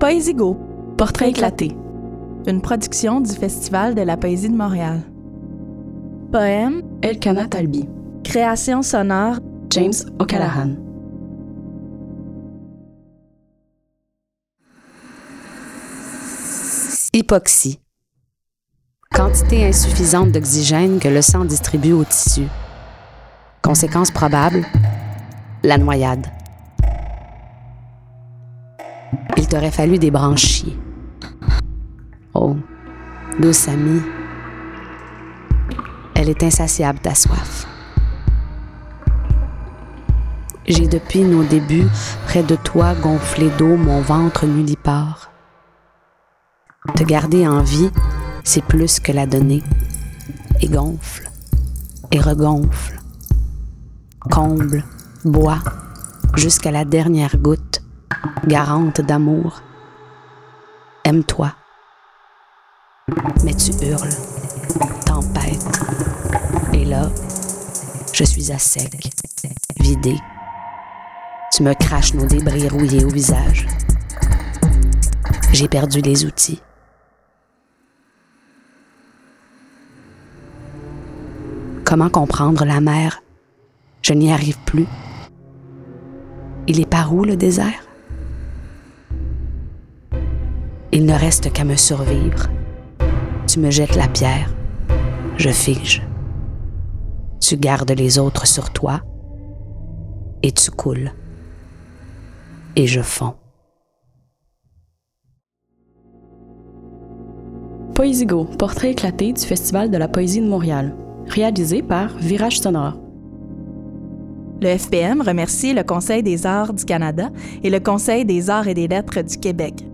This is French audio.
Poésie-Go, Portrait éclaté. Une production du Festival de la poésie de Montréal. Poème, Elkana Talbi. création sonore, James O'Callaghan. Hypoxie. Quantité insuffisante d'oxygène que le sang distribue au tissu. Conséquence probable, la noyade. T'aurait fallu des branchies. Oh, douce amie, elle est insatiable ta soif. J'ai depuis nos débuts près de toi gonflé d'eau mon ventre nudipare. Te garder en vie, c'est plus que la donner. Et gonfle, et regonfle. Comble, bois, jusqu'à la dernière goutte, garante d'amour. Aime-toi. Mais tu hurles, tempête. Et là, je suis à sec, vidé. Tu me craches nos débris rouillés au visage. J'ai perdu les outils. Comment comprendre la mer? Je n'y arrive plus. Il est par où le désert? Il ne reste qu'à me survivre. Tu me jettes la pierre, je fige. Tu gardes les autres sur toi et tu coules. Et je fonds. Poésie-Go, Portrait éclaté du Festival de la poésie de Montréal. Réalisé par Virage Sonore. Le FPM remercie le Conseil des arts du Canada et le Conseil des arts et des lettres du Québec